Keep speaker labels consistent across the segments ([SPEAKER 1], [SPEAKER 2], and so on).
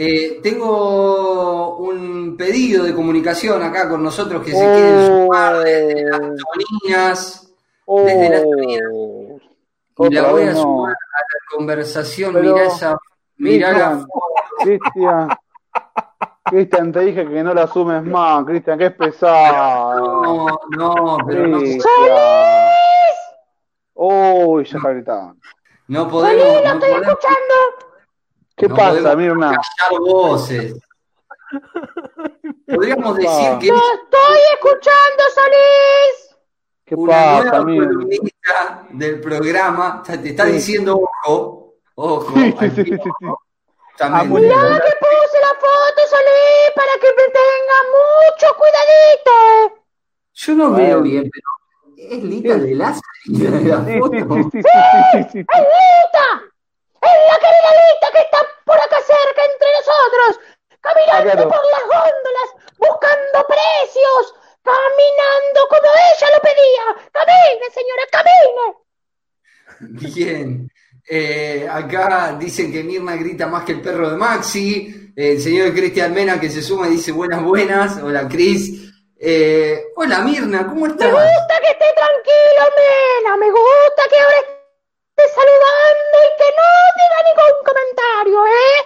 [SPEAKER 1] Eh, tengo un pedido de comunicación acá con nosotros que se quieren sumar desde las toninas, desde las toninas.
[SPEAKER 2] Oh,
[SPEAKER 1] Y la voy a
[SPEAKER 2] no.
[SPEAKER 1] sumar a la conversación.
[SPEAKER 2] Pero,
[SPEAKER 1] mirá esa. Mirá la
[SPEAKER 2] Cristian, Cristian, Cristian, te dije que no la sumes más, Cristian, que es pesado.
[SPEAKER 1] No, no, pero no,
[SPEAKER 2] Cristian. Uy, ya está gritando.
[SPEAKER 1] no podemos. No podemos
[SPEAKER 2] ¿Qué
[SPEAKER 1] no
[SPEAKER 2] pasa, Mirna?
[SPEAKER 1] callar voces. Podríamos decir
[SPEAKER 2] pasa?
[SPEAKER 1] que es
[SPEAKER 3] Estoy escuchando, Solís.
[SPEAKER 2] ¿Qué
[SPEAKER 1] una
[SPEAKER 2] pasa,
[SPEAKER 1] nueva
[SPEAKER 2] Mirna?
[SPEAKER 1] columnista del programa. O sea, te está
[SPEAKER 2] Sí.
[SPEAKER 1] diciendo ojo, ojo.
[SPEAKER 2] Sí, sí, sí, sí, sí.
[SPEAKER 1] También.
[SPEAKER 2] Amo el-
[SPEAKER 3] Mirá que puse la foto, Solís, para que me tenga mucho cuidadito.
[SPEAKER 1] Yo no veo bien, pero es Lita de Lázaro de la
[SPEAKER 2] Sí, sí,
[SPEAKER 1] foto.
[SPEAKER 2] sí, sí, sí, sí, sí, sí.
[SPEAKER 3] ¡Es Lita! ¡Es la querida Lita que está por acá cerca entre nosotros!
[SPEAKER 2] Claro.
[SPEAKER 3] por las góndolas, buscando precios, caminando como ella lo pedía. ¡Camine, señora, camine!
[SPEAKER 1] Bien. Eh, acá dicen que Mirna grita más que el perro de Maxi. El señor Cristian Mena que se suma y dice buenas, buenas. Hola, Cris. Eh, hola, Mirna, ¿cómo
[SPEAKER 3] Me
[SPEAKER 1] estás?
[SPEAKER 3] gusta que esté tranquilo, Mena. Me gusta que ahora esté saludando y que no diga ningún comentario, ¿eh?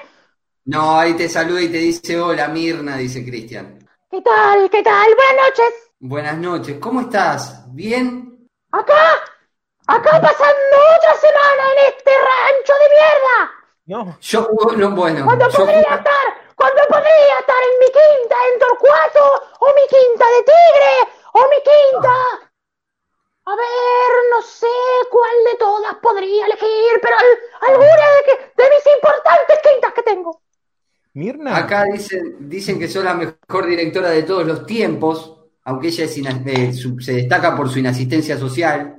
[SPEAKER 1] No, ahí te saluda y te dice hola, Mirna, dice Cristian.
[SPEAKER 3] ¿Qué tal? ¿Qué tal? Buenas noches.
[SPEAKER 1] Buenas noches, ¿cómo estás? ¿Bien?
[SPEAKER 3] Acá, acá pasando otra semana en este rancho de mierda.
[SPEAKER 4] No,
[SPEAKER 1] Yo, bueno, bueno,
[SPEAKER 3] Cuando
[SPEAKER 1] yo
[SPEAKER 3] podría estar, cuando podría estar en mi quinta en Torcuato, o mi quinta de Tigre, o mi quinta. A ver, no sé cuál de todas podría elegir, pero al- alguna de, que, de mis importantes quintas que tengo.
[SPEAKER 4] Mirna.
[SPEAKER 1] acá dicen, dicen que sos la mejor directora de todos los tiempos, aunque ella es eh, su- se destaca por su inasistencia social.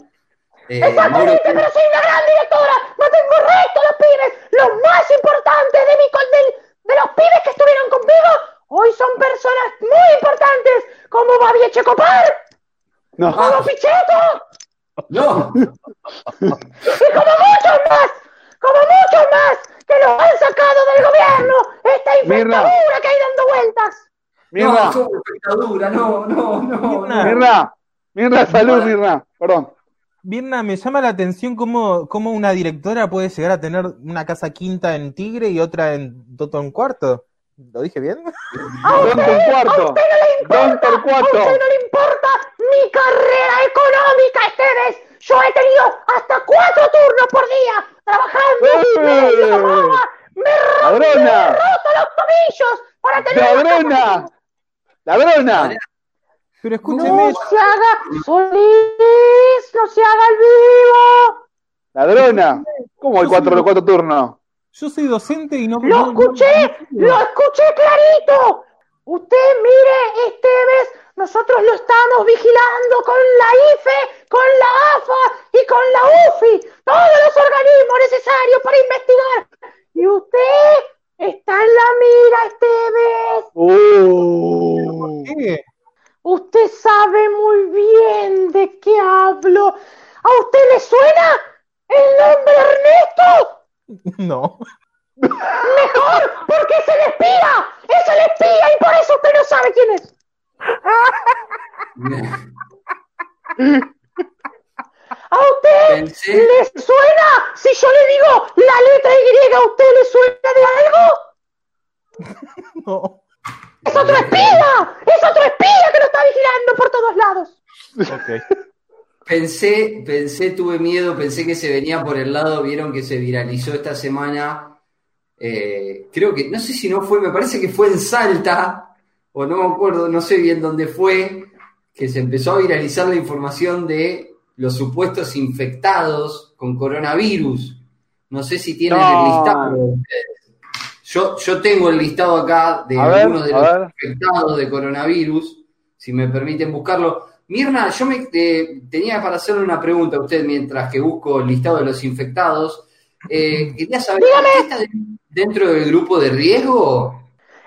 [SPEAKER 1] Eh, Mauro-
[SPEAKER 3] Exactamente, pero soy una gran directora. No tengo resto los pibes. Los más importantes de mi de los pibes que estuvieron conmigo hoy son personas muy importantes, como Babi Checopar,
[SPEAKER 2] No.
[SPEAKER 3] como Pichetto
[SPEAKER 1] No,
[SPEAKER 3] y como muchos más, como muchos más que los han sacado del gobierno. Esta infectadura que hay dando vueltas.
[SPEAKER 2] Mirna,
[SPEAKER 1] no, como espectadura, no, no, no.
[SPEAKER 4] Mirna.
[SPEAKER 1] no.
[SPEAKER 2] Mirna, Mirna, salud, Mirna. Perdón.
[SPEAKER 4] Mirna, me llama la atención cómo, cómo una directora puede llegar a tener una casa quinta en Tigre y otra en Toton Cuarto. ¿Lo dije bien?
[SPEAKER 2] Don Torcuato. Don
[SPEAKER 3] A usted no le importa mi carrera económica, Esteves. Yo he tenido hasta cuatro turnos por día trabajando.
[SPEAKER 2] ¡Eh!
[SPEAKER 3] Me roba, me ro-
[SPEAKER 2] Ladrona.
[SPEAKER 3] me roto los tobillos para tener
[SPEAKER 2] Ladrona. Ladrona.
[SPEAKER 4] Pero escúcheme,
[SPEAKER 3] No se haga, Solís, no se haga el vivo.
[SPEAKER 2] Ladrona. ¿Cómo hay cuatro, los cuatro turnos?
[SPEAKER 4] yo soy docente y no...
[SPEAKER 3] Lo
[SPEAKER 4] no- no-
[SPEAKER 3] escuché, lo escuché clarito. Usted mire, Esteves, nosotros lo estamos vigilando con la IFE, con la AFA y con la UFI, todos los organismos necesarios para investigar. Y usted está en la mira, Esteves.
[SPEAKER 2] Uh.
[SPEAKER 4] ¿Qué?
[SPEAKER 3] Usted sabe muy bien de qué hablo. ¿A usted le suena el nombre Ernesto?
[SPEAKER 4] No.
[SPEAKER 3] Mejor, porque es el espía. Es el espía y por eso usted no sabe quién es. ¿A usted
[SPEAKER 1] Pensé,
[SPEAKER 3] le suena? Si yo le digo la letra Y, ¿a usted le suena de algo?
[SPEAKER 4] No.
[SPEAKER 3] ¡Es otro espía! ¡Es otro espía que lo está vigilando por todos lados!
[SPEAKER 4] Ok.
[SPEAKER 1] pensé, pensé, tuve miedo, pensé que se venía por el lado, vieron que se viralizó esta semana. eh, creo que, no sé si no fue, me parece que fue en Salta, o no me acuerdo, no sé bien dónde fue, que se empezó a viralizar la información de los supuestos infectados con coronavirus. No sé si tienen
[SPEAKER 2] No.
[SPEAKER 1] el listado. Yo, yo tengo el listado acá de
[SPEAKER 2] A ver,
[SPEAKER 1] algunos de los
[SPEAKER 2] ver.
[SPEAKER 1] infectados de coronavirus, si me permiten buscarlo. Mirna, yo me eh, tenía para hacerle una pregunta a usted mientras que busco el listado de los infectados. Eh, quería saber, ¿usted está de- dentro del grupo de riesgo?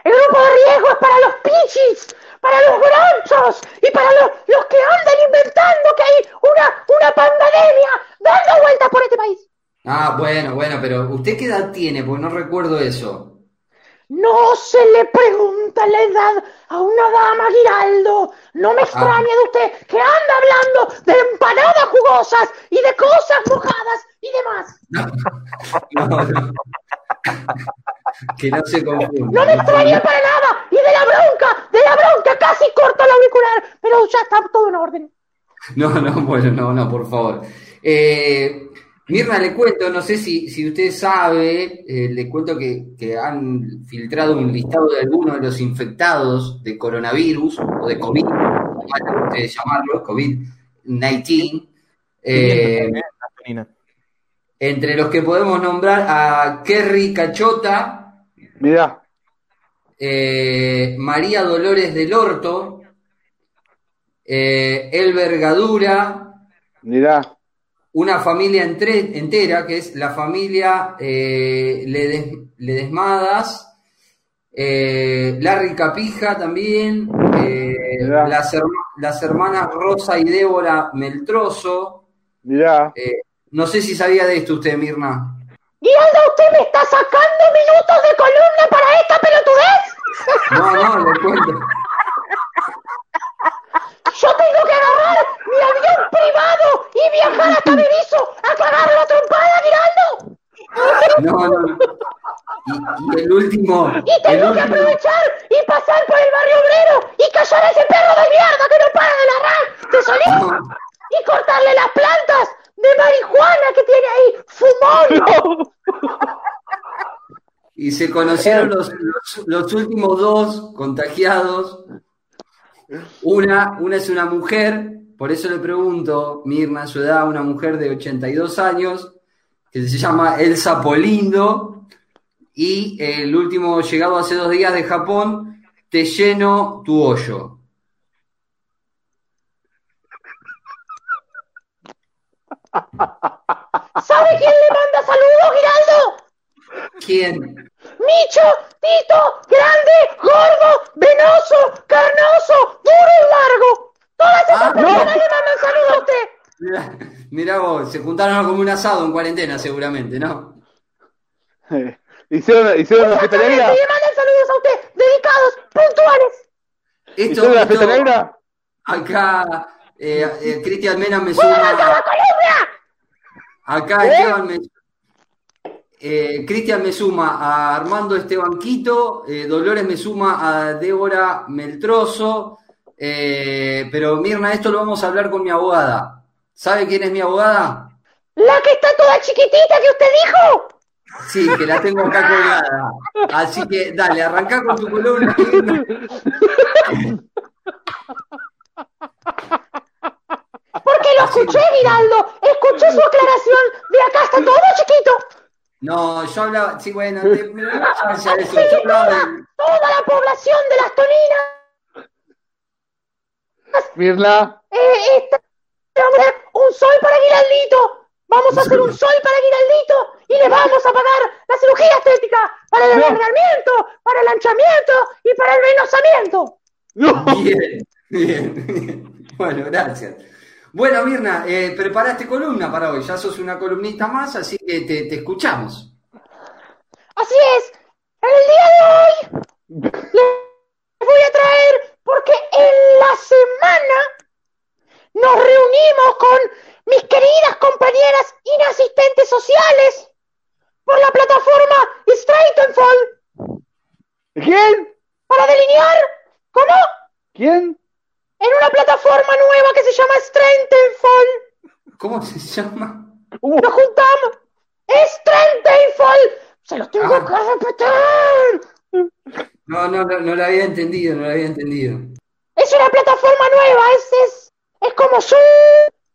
[SPEAKER 3] El grupo de riesgo es para los pichis, para los gronchos y para los, los que andan inventando que hay una, una pandemia dando vueltas por este país.
[SPEAKER 1] Ah, bueno, bueno, pero ¿usted qué edad tiene? Porque no recuerdo eso.
[SPEAKER 3] No se le pregunta la edad a una dama, Giraldo. No me extraña de usted que anda hablando de empanadas jugosas y de cosas mojadas y demás.
[SPEAKER 1] No, no. Que no se confunda.
[SPEAKER 3] No me extraña para nada. Y de la bronca, de la bronca, casi corto el auricular. Pero ya está todo en orden.
[SPEAKER 1] No, no, bueno, no, no, por favor. Eh, Mirna, le cuento, no sé si, si usted sabe, eh, le cuento que, que han filtrado un listado de algunos de los infectados de coronavirus o de COVID, como ustedes llamarlo, COVID-19. Eh, entre los que podemos nombrar a Kerry Cachota,
[SPEAKER 2] Mirá,
[SPEAKER 1] eh, María Dolores del Orto, eh, Elber Gadura,
[SPEAKER 2] mirá.
[SPEAKER 1] una familia entre- entera, que es la familia eh, Ledes- Ledesmadas, eh, Larry Capija también, eh, las, herma- las hermanas Rosa y Débora Meltroso.
[SPEAKER 2] Mirá.
[SPEAKER 1] Eh, no sé si sabía de esto usted, Mirna.
[SPEAKER 3] ¿usted me está sacando minutos de columna para esta pelotudez?
[SPEAKER 1] No, no, le cuento.
[SPEAKER 3] Yo tengo que agarrar mi avión privado y viajar hasta Berizo a cagar la trompada, Giraldo.
[SPEAKER 1] No, no. no. Y, y el último.
[SPEAKER 3] Y
[SPEAKER 1] el
[SPEAKER 3] tengo que
[SPEAKER 1] último-
[SPEAKER 3] aprovechar y pasar por el barrio obrero y callar a ese perro de mierda que no para de ladrar de solito
[SPEAKER 1] No,
[SPEAKER 3] y cortarle las plantas de marihuana que tiene ahí, fumón.
[SPEAKER 1] Y se conocieron los, los- los últimos dos contagiados. Una, una es una mujer, por eso le pregunto, Mirna, su edad, una mujer de 82 años, que se llama Elsa Polindo, y el último llegado hace dos días de Japón, Te lleno tu hoyo.
[SPEAKER 3] ¿Sabe quién le manda saludos, Giraldo?
[SPEAKER 1] ¿Quién?
[SPEAKER 3] Micho, Tito, grande, gordo, venoso, carnoso, duro y largo. Todas esas
[SPEAKER 1] Ah, no.
[SPEAKER 3] personas le mandan saludos a usted.
[SPEAKER 1] Mirá, mirá vos, se juntaron como un asado en cuarentena seguramente, ¿no?
[SPEAKER 2] Hicieron, hicieron la fiesta
[SPEAKER 3] Exactamente,
[SPEAKER 2] negra.
[SPEAKER 3] le mandan saludos a usted, dedicados, puntuales.
[SPEAKER 1] Esto,
[SPEAKER 2] Hicieron la fiesta negra.
[SPEAKER 1] acá eh, eh, Cristian Mena me
[SPEAKER 3] ¡Muévanse
[SPEAKER 1] suma.
[SPEAKER 3] la columna!
[SPEAKER 1] Acá
[SPEAKER 2] ¿Eh?
[SPEAKER 1] Esteban me, eh, Cristian me suma a Armando Esteban Quito, eh, Dolores me suma a Débora Meltroso, eh, pero Mirna, esto lo vamos a hablar con mi abogada. ¿Sabe quién es mi abogada?
[SPEAKER 3] La que está toda chiquitita que usted dijo.
[SPEAKER 1] Sí, que la tengo acá colgada. Así que dale, arrancá con tu columna.
[SPEAKER 3] Porque lo escuché, Giraldo. Escuché su aclaración. De acá está todo chiquito.
[SPEAKER 1] No, yo hablaba, sí, bueno, te- no vaya eso,
[SPEAKER 3] Sí,
[SPEAKER 1] yo hablaba
[SPEAKER 3] toda,
[SPEAKER 1] de-
[SPEAKER 3] toda la población de las toninas.
[SPEAKER 2] Mirna.
[SPEAKER 3] Eh, esta- vamos a hacer un sol para Giraldito. Vamos a hacer un sol para Giraldito y le vamos a pagar la cirugía estética para el
[SPEAKER 2] No.
[SPEAKER 3] alargamiento, para el anchamiento y para el venosamiento.
[SPEAKER 2] No.
[SPEAKER 1] Bien, bien, bien. Bueno, gracias. Bueno, Mirna, eh, preparaste columna para hoy. Ya sos una columnista más, así que te, te escuchamos.
[SPEAKER 3] Así es. En el día de hoy les voy a traer, porque en la semana nos reunimos con mis queridas compañeras inasistentes sociales por la plataforma Straitenfall
[SPEAKER 2] ¿Quién?
[SPEAKER 3] para delinear, ¿cómo?
[SPEAKER 2] ¿Quién?
[SPEAKER 3] En una plataforma nueva que se llama Straitenfall.
[SPEAKER 1] ¿Cómo se llama?
[SPEAKER 2] Uh,
[SPEAKER 3] Nos juntamos. Straitenfall. Se los tengo
[SPEAKER 1] Ah.
[SPEAKER 3] que repetir.
[SPEAKER 1] No, no, no, no lo había entendido, no lo había entendido.
[SPEAKER 3] Es una plataforma nueva, es, es, es como Zoom,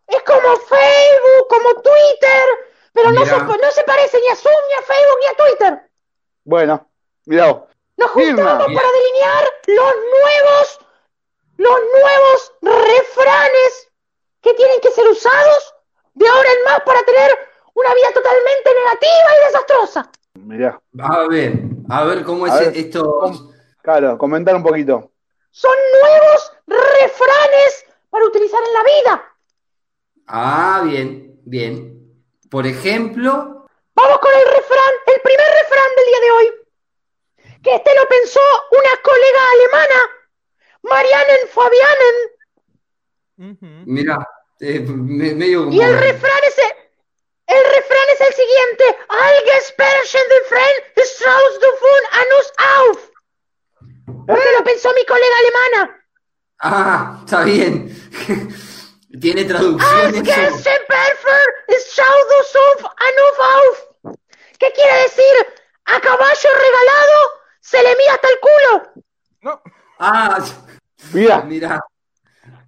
[SPEAKER 3] es como Facebook, como Twitter, pero no se, no se parece ni a Zoom, ni a Facebook, ni a Twitter.
[SPEAKER 2] bueno, mirá.
[SPEAKER 3] Nos juntamos para delinear los nuevos, los nuevos refranes que tienen que ser usados de ahora en más para tener una vida totalmente negativa y desastrosa.
[SPEAKER 2] Mirá.
[SPEAKER 1] A ver, a ver cómo es
[SPEAKER 2] ver,
[SPEAKER 1] esto.
[SPEAKER 2] Claro, comentar un poquito.
[SPEAKER 3] Son nuevos refranes para utilizar en la vida.
[SPEAKER 1] Ah, bien, bien. Por ejemplo,
[SPEAKER 3] Vamos con el refrán, el primer refrán del día de hoy. que este lo pensó una colega alemana, Marianen Fabianen.
[SPEAKER 1] Mirá, eh, me- medio
[SPEAKER 3] y el refrán es el, refrán es el siguiente: Allgesperchen den Freien Strauss du von Anus auf. Porque lo pensó mi colega alemana.
[SPEAKER 1] Ah, está bien. Tiene traducción eso.
[SPEAKER 3] Allgesperchen Strauss du von Anus auf. ¿Qué quiere decir? A caballo regalado se le mira hasta el culo.
[SPEAKER 4] No.
[SPEAKER 1] Ah,
[SPEAKER 2] Mira,
[SPEAKER 1] mirá.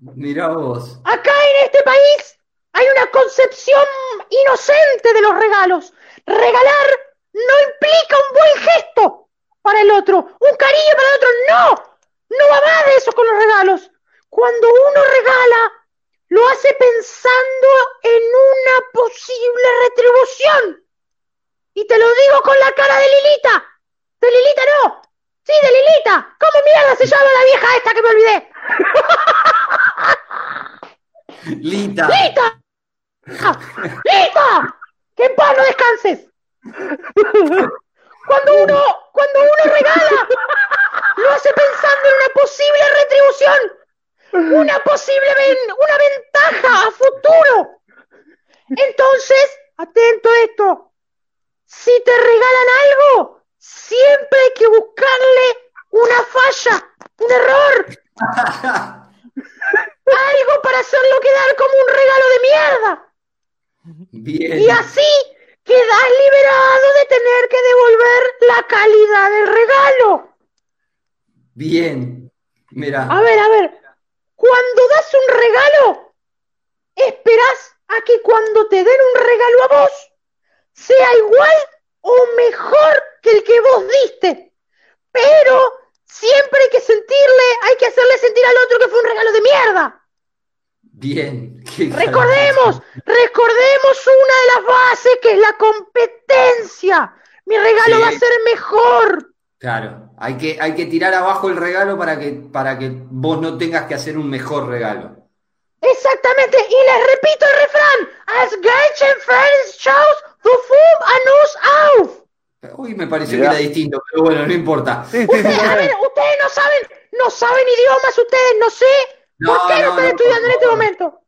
[SPEAKER 1] Mirá vos.
[SPEAKER 3] Acá en este país hay una concepción inocente de los regalos. Regalar no implica un buen gesto para el otro, un cariño para el otro. No, no va más de eso con los regalos. Cuando uno regala, lo hace pensando en una posible retribución. Y te lo digo con la cara de Lilita. De Lilita no. Sí, de Lilita. ¿Cómo mierda se llama la vieja esta que me olvidé?
[SPEAKER 1] Lita.
[SPEAKER 3] ¡Lita! ¡Lita! ¡Que en paz no descanses! Cuando uno, cuando uno regala, lo hace pensando en una posible retribución, una posible ven- una ventaja a futuro. Entonces, atento a esto. Si te regalan algo, siempre hay que buscarle una falla, un error, algo para hacerlo quedar como un regalo de mierda.
[SPEAKER 1] Bien.
[SPEAKER 3] Y así quedas liberado de tener que devolver la calidad del regalo.
[SPEAKER 1] Bien. Mirá.
[SPEAKER 3] A ver, a ver. Cuando das un regalo, esperás a que cuando te den un regalo a vos, sea igual o mejor que el que vos diste. Pero siempre hay que sentirle, hay que hacerle sentir al otro que fue un regalo de mierda.
[SPEAKER 1] Bien.
[SPEAKER 3] Recordemos, recordemos una de las bases que es la competencia. Mi regalo
[SPEAKER 1] Sí.
[SPEAKER 3] va a ser mejor.
[SPEAKER 1] Claro. Hay que, hay que tirar abajo el regalo para que, para que vos no tengas que hacer un mejor regalo.
[SPEAKER 3] Exactamente, y les repito el refrán. As Geichen Friends Schaus, du Fum Anus auf.
[SPEAKER 1] Uy, me pareció
[SPEAKER 2] Mirá.
[SPEAKER 1] que era distinto, pero bueno, no importa.
[SPEAKER 2] sí, sí, sí,
[SPEAKER 3] Ustedes, a ver, ustedes no saben, no saben idiomas, ustedes no sé. ¿Por qué no,
[SPEAKER 1] no,
[SPEAKER 3] están
[SPEAKER 1] no,
[SPEAKER 3] estudiando en este momento?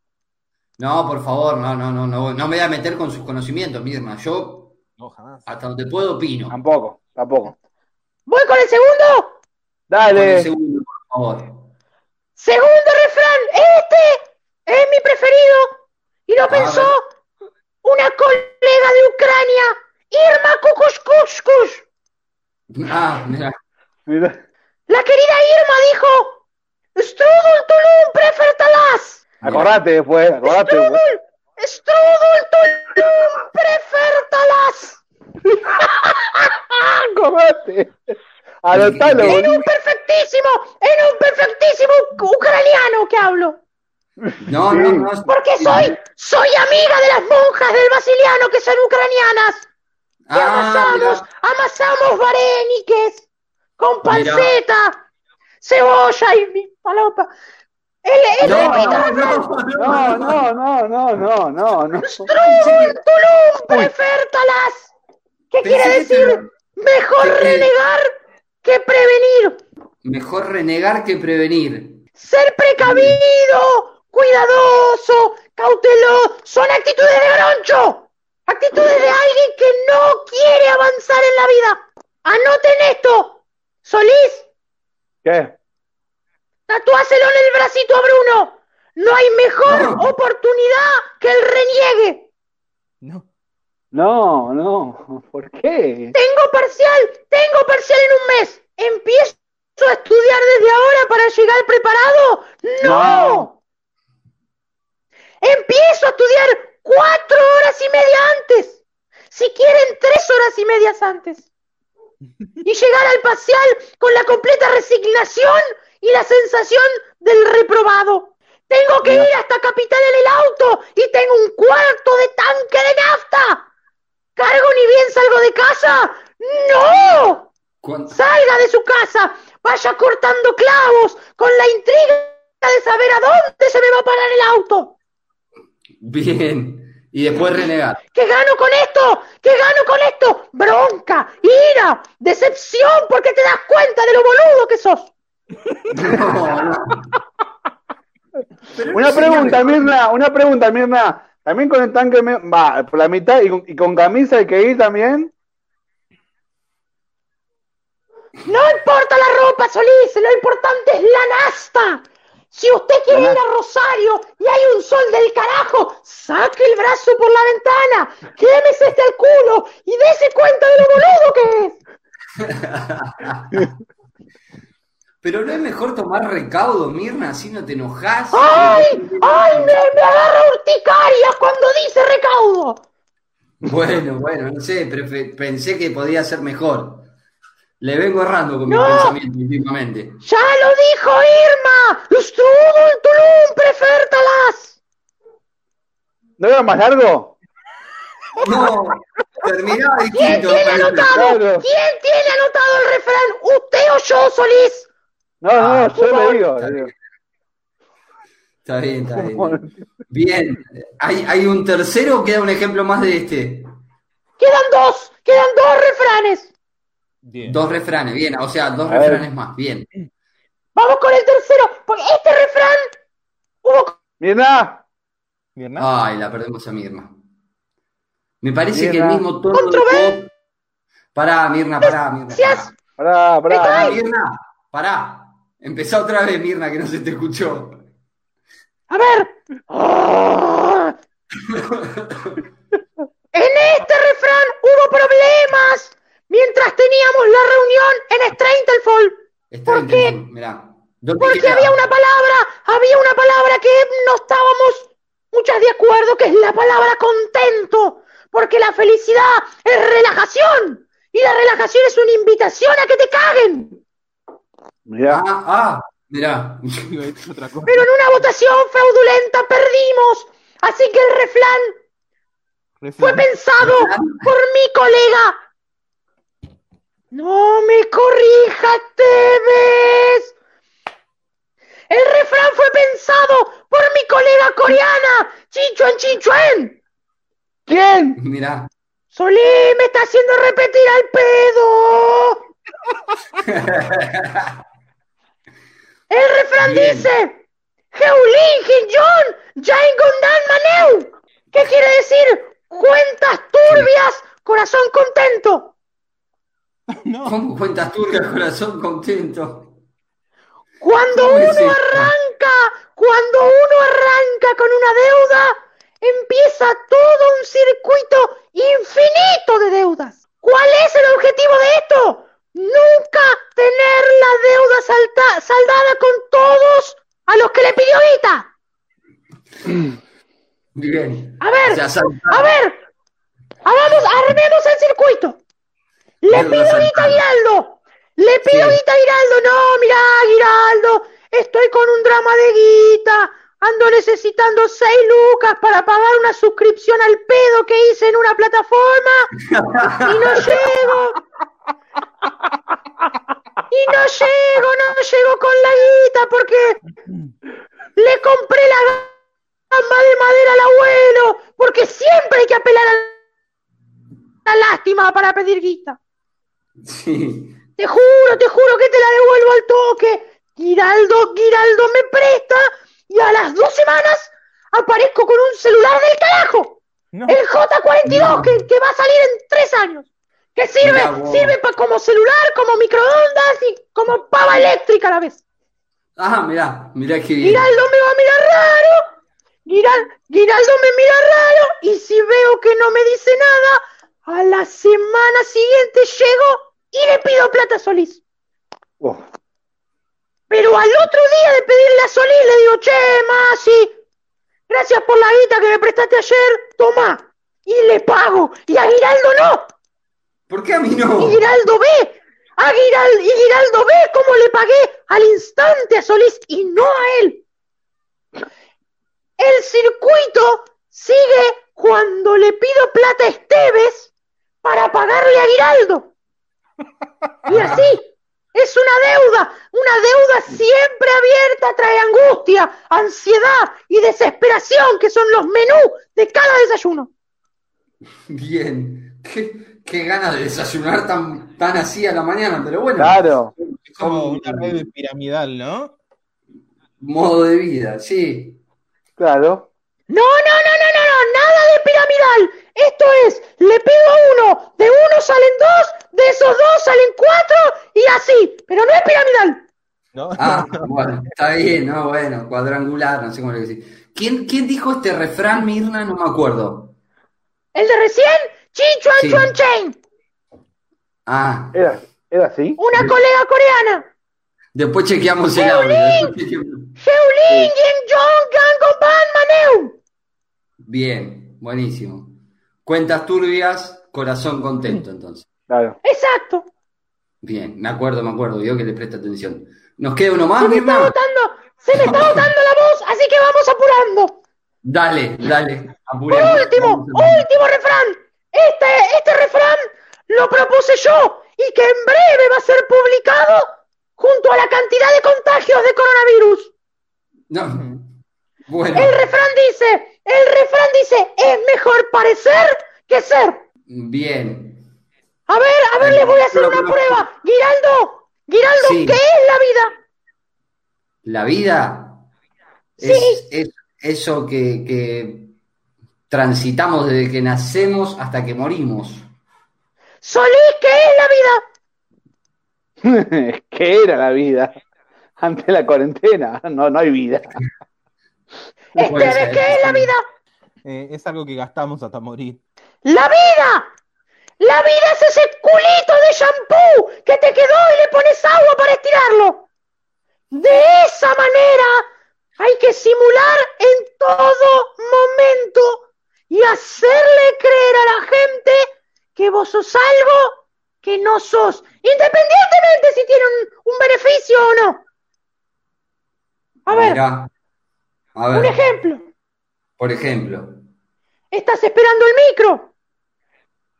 [SPEAKER 1] No, por favor, no, no, no, no, no me voy a meter con sus conocimientos, Mirma. Yo,
[SPEAKER 4] No, jamás.
[SPEAKER 1] hasta donde puedo, opino.
[SPEAKER 2] Tampoco, tampoco.
[SPEAKER 3] ¿Voy con el segundo?
[SPEAKER 1] Con el
[SPEAKER 2] Dale.
[SPEAKER 1] segundo, por favor.
[SPEAKER 3] Segundo refrán, este es mi preferido y lo pensó una colega de Ucrania, Irma Kukushkushkush.
[SPEAKER 1] Ah, mira.
[SPEAKER 2] Mira.
[SPEAKER 3] La querida Irma dijo, Strudel Tulum prefertalas.
[SPEAKER 2] Acordate después, acordate.
[SPEAKER 3] Strudel, Strudel Tulum prefertalas.
[SPEAKER 2] Acordate. Anotalo,
[SPEAKER 3] En un perfectísimo, en un perfectísimo ucraniano que hablo.
[SPEAKER 1] No, no, no.
[SPEAKER 3] Porque soy, soy amiga de las monjas del Basiliano que son ucranianas. Y
[SPEAKER 1] Ah,
[SPEAKER 3] amasamos,
[SPEAKER 1] mira.
[SPEAKER 3] amasamos vareniques con
[SPEAKER 1] Mira.
[SPEAKER 3] panceta, cebolla y mi palopa. El, el
[SPEAKER 1] No, no,
[SPEAKER 2] No, no, no, no, no, no,
[SPEAKER 3] tulum prefertalas. ¿Qué
[SPEAKER 1] Pensé
[SPEAKER 3] quiere
[SPEAKER 1] que
[SPEAKER 3] decir?
[SPEAKER 1] te-
[SPEAKER 3] Mejor
[SPEAKER 1] que-
[SPEAKER 3] renegar que prevenir.
[SPEAKER 1] Mejor renegar que prevenir.
[SPEAKER 3] Ser precavido, cuidadoso, cauteloso, son actitudes de groncho. Actitudes de alguien que no quiere avanzar en la vida. Anoten esto. Solís,
[SPEAKER 2] ¿Qué?
[SPEAKER 3] tatuáselo en el bracito a Bruno. No hay mejor
[SPEAKER 1] No.
[SPEAKER 3] oportunidad que el reniegue.
[SPEAKER 4] No.
[SPEAKER 2] No, no. ¿Por qué?
[SPEAKER 3] Tengo parcial, tengo parcial en un mes. ¿Empiezo a estudiar desde ahora para llegar preparado? No. Empiezo a estudiar cuatro horas y media antes. Si quieren, tres horas y medias antes. Y llegar al parcial con la completa resignación y la sensación del reprobado. Tengo que ir hasta Capital en el auto y tengo un cuarto de tanque de nafta. ¿Cargo ni bien salgo de casa? ¡No! Salga de su casa, vaya cortando clavos con la intriga de saber a dónde se me va a parar el auto.
[SPEAKER 1] Bien. Y después renegar.
[SPEAKER 3] ¿Qué gano con esto? ¿Qué gano con esto? Bronca, ira, decepción, porque te das cuenta de lo boludo que sos.
[SPEAKER 1] No, no.
[SPEAKER 2] Una pregunta. Mirna, una pregunta, Mirna. También con el tanque, me- va, por la mitad y con, y con camisa hay que ir también.
[SPEAKER 3] No importa la ropa, Solís, lo importante es la nasta. Si usted quiere ir a Rosario y hay un sol del carajo, saque el brazo por la ventana, quémese este al culo y dése cuenta de lo boludo que es.
[SPEAKER 1] Pero no es mejor tomar recaudo, Mirna, así no te enojas.
[SPEAKER 3] ¡Ay! ¡Ay! Me, me agarra urticaria cuando dice recaudo.
[SPEAKER 1] Bueno, bueno, no sé, pensé que podía ser mejor. Le vengo errando con
[SPEAKER 3] No.
[SPEAKER 1] mi pensamiento últimamente.
[SPEAKER 3] ¡Ya lo dijo Irma! ¡Strudel Tulum prefertalas!
[SPEAKER 2] ¿No era más largo?
[SPEAKER 1] No, terminaba
[SPEAKER 3] ¿Quién
[SPEAKER 1] distinto.
[SPEAKER 3] tiene
[SPEAKER 1] parece.
[SPEAKER 3] anotado?
[SPEAKER 2] Claro.
[SPEAKER 3] ¿Quién tiene anotado el refrán? ¿Usted o yo, Solís?
[SPEAKER 2] No, no,
[SPEAKER 1] Ah,
[SPEAKER 2] yo le digo.
[SPEAKER 1] está
[SPEAKER 2] digo.
[SPEAKER 1] Está bien, está bien. Bien, ¿hay, hay un tercero o queda un ejemplo más de este?
[SPEAKER 3] Quedan dos, quedan dos refranes.
[SPEAKER 4] Bien.
[SPEAKER 1] Dos refranes, bien, o sea, dos
[SPEAKER 2] A ver.
[SPEAKER 1] refranes más, bien.
[SPEAKER 3] Vamos con el tercero, porque este refrán hubo
[SPEAKER 2] Mirna,
[SPEAKER 4] Mirna.
[SPEAKER 1] Ay, la perdemos a Mirna. Me parece que el mismo tono de Pará, Mirna, pará, Mirna.
[SPEAKER 3] Gracias.
[SPEAKER 1] Pará,
[SPEAKER 2] pará, pará.
[SPEAKER 1] Mirna, pará. Empezá otra vez, Mirna, que no se te escuchó.
[SPEAKER 3] A ver. En este refrán hubo problemas mientras teníamos la reunión en Straintelfall.
[SPEAKER 1] Está
[SPEAKER 3] ¿Por qué?
[SPEAKER 1] intentando- Mirá. ¿Dónde
[SPEAKER 3] Porque había una palabra, había una palabra que no estábamos muchas de acuerdo, que es la palabra contento. Porque la felicidad es relajación. Y la relajación es una invitación a que te caguen.
[SPEAKER 2] Mirá.
[SPEAKER 1] Ah, ah, mirá.
[SPEAKER 3] Pero en una votación fraudulenta perdimos. Así que el refrán fue
[SPEAKER 4] Refrán.
[SPEAKER 3] pensado por mi colega. No me corrija, Tevez. El refrán fue pensado por mi colega coreana, Chichuan Chichuan.
[SPEAKER 2] ¿Quién?
[SPEAKER 1] Mirá.
[SPEAKER 3] Solí me está haciendo repetir al pedo. El refrán
[SPEAKER 1] Bien.
[SPEAKER 3] dice: Heulin John Jain Gondan Maneu. ¿Qué quiere decir? Cuentas turbias, corazón contento.
[SPEAKER 4] No.
[SPEAKER 1] ¿Cómo cuentas turcas, corazón contento?
[SPEAKER 3] Cuando
[SPEAKER 1] ¿Cómo es
[SPEAKER 3] uno arranca, cuando uno arranca con una deuda, empieza todo un circuito infinito de deudas. ¿Cuál es el objetivo de esto? Nunca tener la deuda salta- saldada con todos a los que le pidió guita.
[SPEAKER 1] Bien.
[SPEAKER 3] A ver, a ver, hagamos, armemos el circuito. Le pido guita a Giraldo. Le pido
[SPEAKER 1] Sí.
[SPEAKER 3] guita a Giraldo. No, mirá, Giraldo. Estoy con un drama de guita. Ando necesitando seis lucas para pagar una suscripción al pedo que hice en una plataforma. Y no llego. Y no llego, no llego con la guita porque le compré la gamba de madera al abuelo. Porque siempre hay que apelar a la lástima para pedir guita.
[SPEAKER 1] Sí.
[SPEAKER 3] Te juro, te juro que te la devuelvo al toque. Giraldo, Giraldo me presta y a las dos semanas aparezco con un celular del carajo.
[SPEAKER 4] No.
[SPEAKER 3] El J42 que, que va a salir en tres años. Que sirve, sirve pa- como celular, como microondas y como pava eléctrica a la vez.
[SPEAKER 1] Ah, mirá, mirá bien.
[SPEAKER 3] Giraldo me va a mirar raro. Giral- Giraldo me mira raro y si veo que no me dice nada, a la semana siguiente llego y le pido plata a Solís.
[SPEAKER 2] Oh,
[SPEAKER 3] Pero al otro día de pedirle a Solís le digo, che, Masi, gracias por la guita que me prestaste ayer, toma. Y le pago. Y a Giraldo no.
[SPEAKER 1] ¿Por qué a mí no?
[SPEAKER 3] Y Giraldo ve. A Giral- y Giraldo ve cómo le pagué al instante a Solís y no a él. El circuito sigue cuando le pido plata a Esteves para pagarle a Giraldo. Y así, es una deuda, una deuda siempre abierta trae angustia, ansiedad y desesperación, que son los menús de cada desayuno.
[SPEAKER 1] Bien. Qué, qué ganas de desayunar tan, tan así a la mañana, pero bueno.
[SPEAKER 2] Claro.
[SPEAKER 4] Es como una red piramidal, ¿no?
[SPEAKER 1] Modo de vida, sí.
[SPEAKER 2] Claro.
[SPEAKER 3] No, no, no, no, no, no, nada de piramidal. Esto es, le pido a uno, de uno salen dos, de esos dos salen cuatro y así. Pero no es piramidal.
[SPEAKER 4] ¿No?
[SPEAKER 1] Ah, bueno, está bien, ¿no? Bueno, cuadrangular, no sé cómo le decir. ¿Quién, ¿Quién dijo este refrán, Mirna? No me acuerdo.
[SPEAKER 3] El de recién, Chin Chuan
[SPEAKER 1] Sí.
[SPEAKER 3] Chuan Chen,
[SPEAKER 1] Ah,
[SPEAKER 2] ¿Era, era así?
[SPEAKER 3] una colega coreana.
[SPEAKER 1] después chequeamos el audio.
[SPEAKER 3] Yin Jong Gang Maneu.
[SPEAKER 1] Bien, buenísimo. Cuentas turbias, corazón contento, entonces.
[SPEAKER 2] Claro.
[SPEAKER 3] Exacto.
[SPEAKER 1] Bien, me acuerdo, me acuerdo. Yo que le presta atención. ¿Nos queda uno más,
[SPEAKER 3] Se me está botando, se me está botando la voz, así que vamos apurando.
[SPEAKER 1] Dale, dale.
[SPEAKER 3] Por
[SPEAKER 1] apuremos.
[SPEAKER 3] último,
[SPEAKER 1] Vamos a-
[SPEAKER 3] último refrán. Este, este refrán lo propuse yo y que en breve va a ser publicado junto a la cantidad de contagios de coronavirus.
[SPEAKER 1] No. Bueno,
[SPEAKER 3] El refrán dice, el refrán dice, es mejor parecer que ser.
[SPEAKER 1] bien.
[SPEAKER 3] A ver, a ver, les voy a hacer
[SPEAKER 1] Lo
[SPEAKER 3] una prueba. Giraldo, Giraldo,
[SPEAKER 1] Sí.
[SPEAKER 3] ¿qué es la vida?
[SPEAKER 1] La vida
[SPEAKER 3] Sí.
[SPEAKER 1] es, es eso que, que transitamos desde que nacemos hasta que morimos.
[SPEAKER 3] Solís, ¿qué es la vida?
[SPEAKER 2] ¿Qué era la vida? Antes de la cuarentena. No, no hay vida.
[SPEAKER 3] ¿qué es la vida?
[SPEAKER 4] Eh, es algo que gastamos hasta morir.
[SPEAKER 3] ¡La vida! La vida es ese culito de shampoo que te quedó y le pones agua para estirarlo. De esa manera hay que simular en todo momento y hacerle creer a la gente que vos sos algo que no sos, independientemente si tiene un, un beneficio o no. A ver.
[SPEAKER 1] A
[SPEAKER 3] un ejemplo.
[SPEAKER 1] por ejemplo.
[SPEAKER 3] Estás esperando el micro.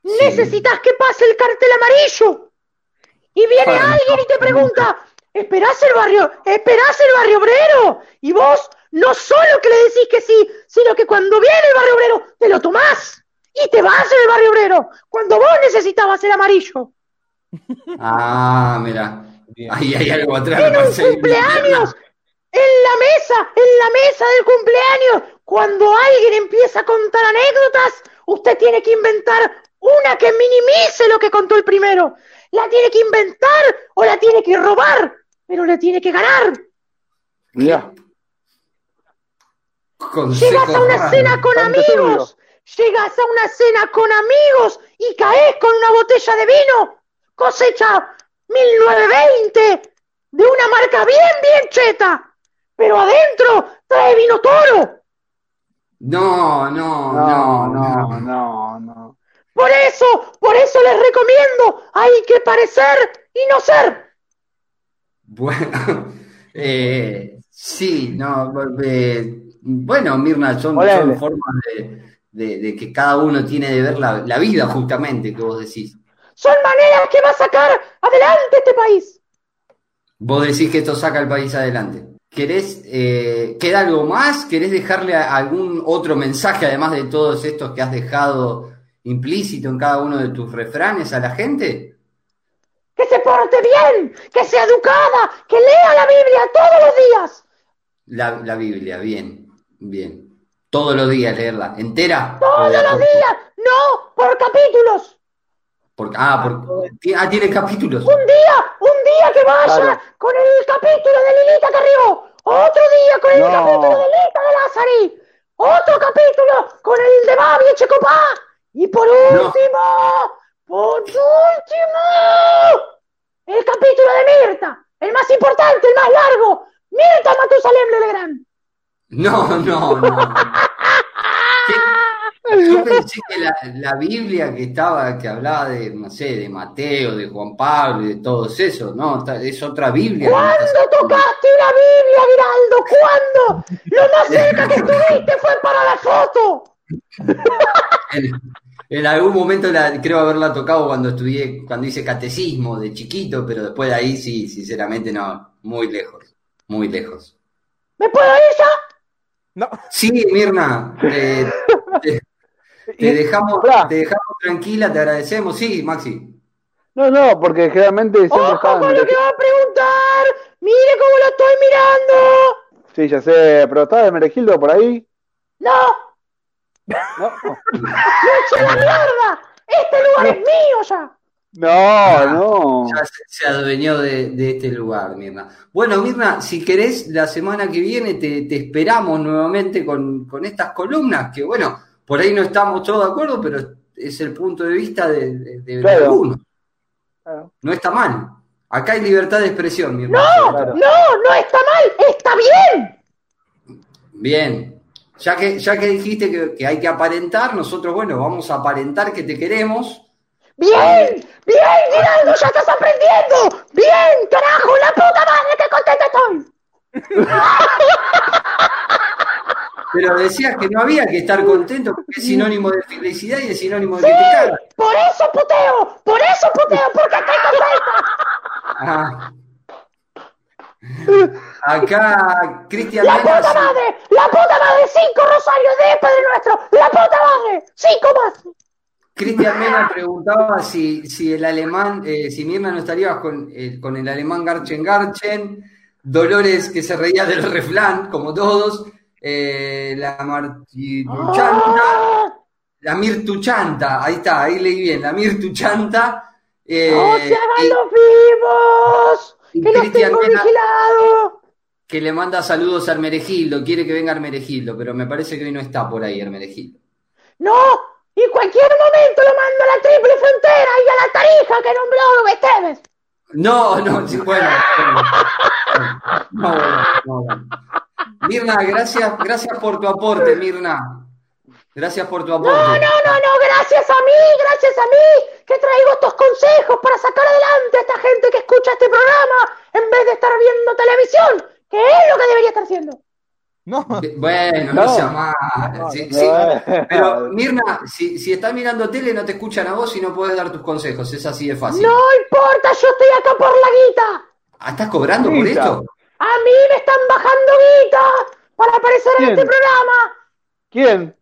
[SPEAKER 1] Sí.
[SPEAKER 3] Necesitas que pase el cartel amarillo. Y viene
[SPEAKER 1] Para,
[SPEAKER 3] alguien y te pregunta, ¿esperás el barrio, esperás el barrio obrero? Y vos no solo que le decís que sí, sino que cuando viene el barrio obrero, te lo tomás y te vas en el barrio obrero, cuando vos necesitabas el amarillo.
[SPEAKER 1] Ah, mira. Ahí hay algo atrás.
[SPEAKER 3] En un cumpleaños, la mesa, en la mesa del cumpleaños, cuando alguien empieza a contar anécdotas, usted tiene que inventar una que minimice lo que contó el primero. La tiene que inventar o la tiene que robar, pero la tiene que ganar.
[SPEAKER 2] Mirá.
[SPEAKER 1] Consejos
[SPEAKER 3] Llegas a una cena con amigos, llegas a una cena con amigos y caes con una botella de vino, cosecha 1920, de una marca bien, bien cheta, pero adentro trae vino toro.
[SPEAKER 1] No, no,
[SPEAKER 2] No,
[SPEAKER 1] no,
[SPEAKER 2] no, no, no.
[SPEAKER 3] Por eso, por eso les recomiendo, hay que parecer y no ser.
[SPEAKER 1] Bueno, eh, sí, no, eh, bueno, Mirna, son, formas de, de- de que cada uno tiene de ver la, la vida, justamente, que vos decís.
[SPEAKER 3] Son maneras que va a sacar adelante este país.
[SPEAKER 1] Vos decís que esto saca al país adelante. ¿Querés, eh, queda algo más? ¿Querés dejarle algún otro mensaje, además de todos estos que has dejado implícito en cada uno de tus refranes a la gente?
[SPEAKER 3] Que se porte bien, que sea educada, que lea la Biblia todos los días.
[SPEAKER 1] La, la Biblia, bien, bien. Todos los días leerla, entera.
[SPEAKER 3] Todos los días, no por capítulos.
[SPEAKER 1] Porque, ah, porque, ah, tiene capítulos.
[SPEAKER 3] Un día, día que vaya
[SPEAKER 2] Claro.
[SPEAKER 3] con el capítulo de Lilita Carrió. Otro día con el
[SPEAKER 2] No.
[SPEAKER 3] capítulo de Lita de Lázari. Otro capítulo con el de Babi Checopá. Y por último, por último, el capítulo de Mirta. El más importante, el más largo. Mirta Matusalem de Legrand.
[SPEAKER 1] No, no, no. Yo pensé que la, la Biblia que estaba, que hablaba de, no sé, de Mateo, de Juan Pablo y de todos esos, no, es otra Biblia.
[SPEAKER 3] ¿Cuándo tocaste una Biblia, Viraldo? ¿Cuándo? Lo más cerca que estuviste fue para la foto.
[SPEAKER 1] En, En algún momento la, creo haberla tocado cuando estudié, cuando hice catecismo de chiquito, pero después de ahí sí, sinceramente no, muy lejos, muy lejos.
[SPEAKER 3] ¿Me puedo ir ya?
[SPEAKER 4] No.
[SPEAKER 1] Sí, Mirna, te, te- te dejamos,
[SPEAKER 2] Pará.
[SPEAKER 1] te dejamos tranquila, te agradecemos. Sí, Maxi.
[SPEAKER 2] No, no, porque generalmente siempre
[SPEAKER 3] Ojo con lo que va a preguntar. Mire cómo lo estoy mirando.
[SPEAKER 2] Sí, ya sé, pero estaba de Meregildo por ahí.
[SPEAKER 3] No,
[SPEAKER 2] No,
[SPEAKER 3] eche la mierda. Este lugar es mío ya.
[SPEAKER 2] no, no.
[SPEAKER 1] Ya se, se adueñó de, de este lugar, Mirna. Bueno, Mirna, si querés, la semana que viene te, te esperamos nuevamente con, con estas columnas, que bueno, por ahí no estamos todos de acuerdo, pero es el punto de vista de, de- de
[SPEAKER 2] Claro.
[SPEAKER 1] algunos.
[SPEAKER 2] Claro.
[SPEAKER 1] No está mal. Acá hay libertad de expresión, Mirna.
[SPEAKER 2] Claro.
[SPEAKER 3] No, no está mal, está bien.
[SPEAKER 1] Bien. Ya que, ya que dijiste que, que hay que aparentar, nosotros, bueno, vamos a aparentar que te queremos.
[SPEAKER 3] Bien, bien, Giraldo, ya estás aprendiendo. Bien, carajo, la puta madre, qué contento estoy.
[SPEAKER 1] Pero decías que no había que estar contento porque es sinónimo de felicidad y es sinónimo de que te cagas.
[SPEAKER 3] Por eso puteo, por eso puteo, porque estoy contenta.
[SPEAKER 1] Ah. Acá, Cristian
[SPEAKER 3] La puta
[SPEAKER 1] sí,
[SPEAKER 3] madre, la puta madre, cinco rosarios de Padre Nuestro, la puta madre, cinco más.
[SPEAKER 1] Cristian Mena preguntaba si, si el alemán, eh, si Mirna no estaría con, eh, con el alemán Garchen Garchen, Dolores que se reía del refrán, como todos, eh, la Martiruchanta,
[SPEAKER 3] Ah,
[SPEAKER 1] la Mirtuchanta, ahí está, ahí leí bien, la Mirtuchanta. eh,
[SPEAKER 3] ¡No se hagan
[SPEAKER 1] y-
[SPEAKER 3] los vivos! ¡Que los tengo
[SPEAKER 1] Mena- que le manda saludos a Hermenegildo, quiere que venga Hermenegildo, pero me parece que hoy no está por ahí Hermenegildo.
[SPEAKER 3] ¡No! Y en cualquier momento lo mando a la triple frontera y a la tarija que nombró Esteves.
[SPEAKER 1] No, no, sí, bueno. bueno. No, bueno, no, bueno. Mirna, gracias, gracias por tu aporte, Mirna. Gracias por tu
[SPEAKER 3] No,
[SPEAKER 1] aporte.
[SPEAKER 3] no, no, no, gracias a mí, gracias a mí, que traigo estos consejos para sacar adelante a esta gente que escucha este programa en vez de estar viendo televisión, que es lo que debería estar haciendo.
[SPEAKER 4] No.
[SPEAKER 1] Bueno, no,
[SPEAKER 2] No.
[SPEAKER 1] sea mal. Sí, sí. Pero, Mirna, si, si estás mirando tele, no te escuchan a vos y no podés dar tus consejos. Es así de fácil.
[SPEAKER 3] No importa, yo estoy acá por la guita.
[SPEAKER 1] Ah, ¿Estás cobrando por
[SPEAKER 2] Guita.
[SPEAKER 1] esto?
[SPEAKER 3] A mí me están bajando guita para aparecer en este programa.
[SPEAKER 2] ¿Quién?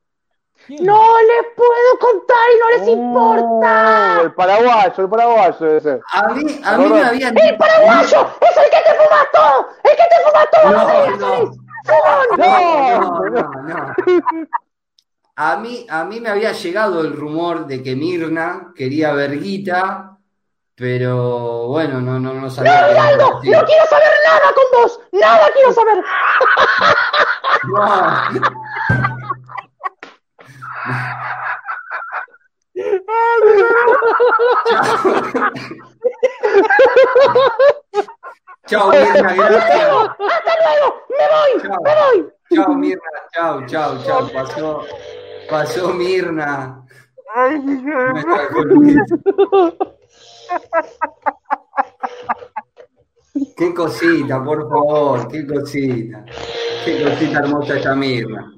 [SPEAKER 3] No les puedo contar y no les
[SPEAKER 2] Oh,
[SPEAKER 3] importa.
[SPEAKER 2] el paraguayo, el paraguayo debe ser.
[SPEAKER 1] A mí, a mí me habían
[SPEAKER 3] El paraguayo es el que te fumas todo. El que te fumas todo.
[SPEAKER 1] No. No, no, no. A mí, a mí me había llegado el rumor de que Mirna quería verguita, pero bueno, no, no, no sabía.
[SPEAKER 3] No,
[SPEAKER 1] así.
[SPEAKER 3] no quiero saber nada con vos. Nada quiero saber.
[SPEAKER 1] Chao, Mirna, gracias.
[SPEAKER 3] Hasta luego. Me voy.
[SPEAKER 1] Chao.
[SPEAKER 3] Me voy.
[SPEAKER 1] Chao, Mirna, chao, chao, chao. Pasó, pasó Mirna. Columnista. Qué cosita, por favor, qué cosita. Qué cosita hermosa esta Mirna.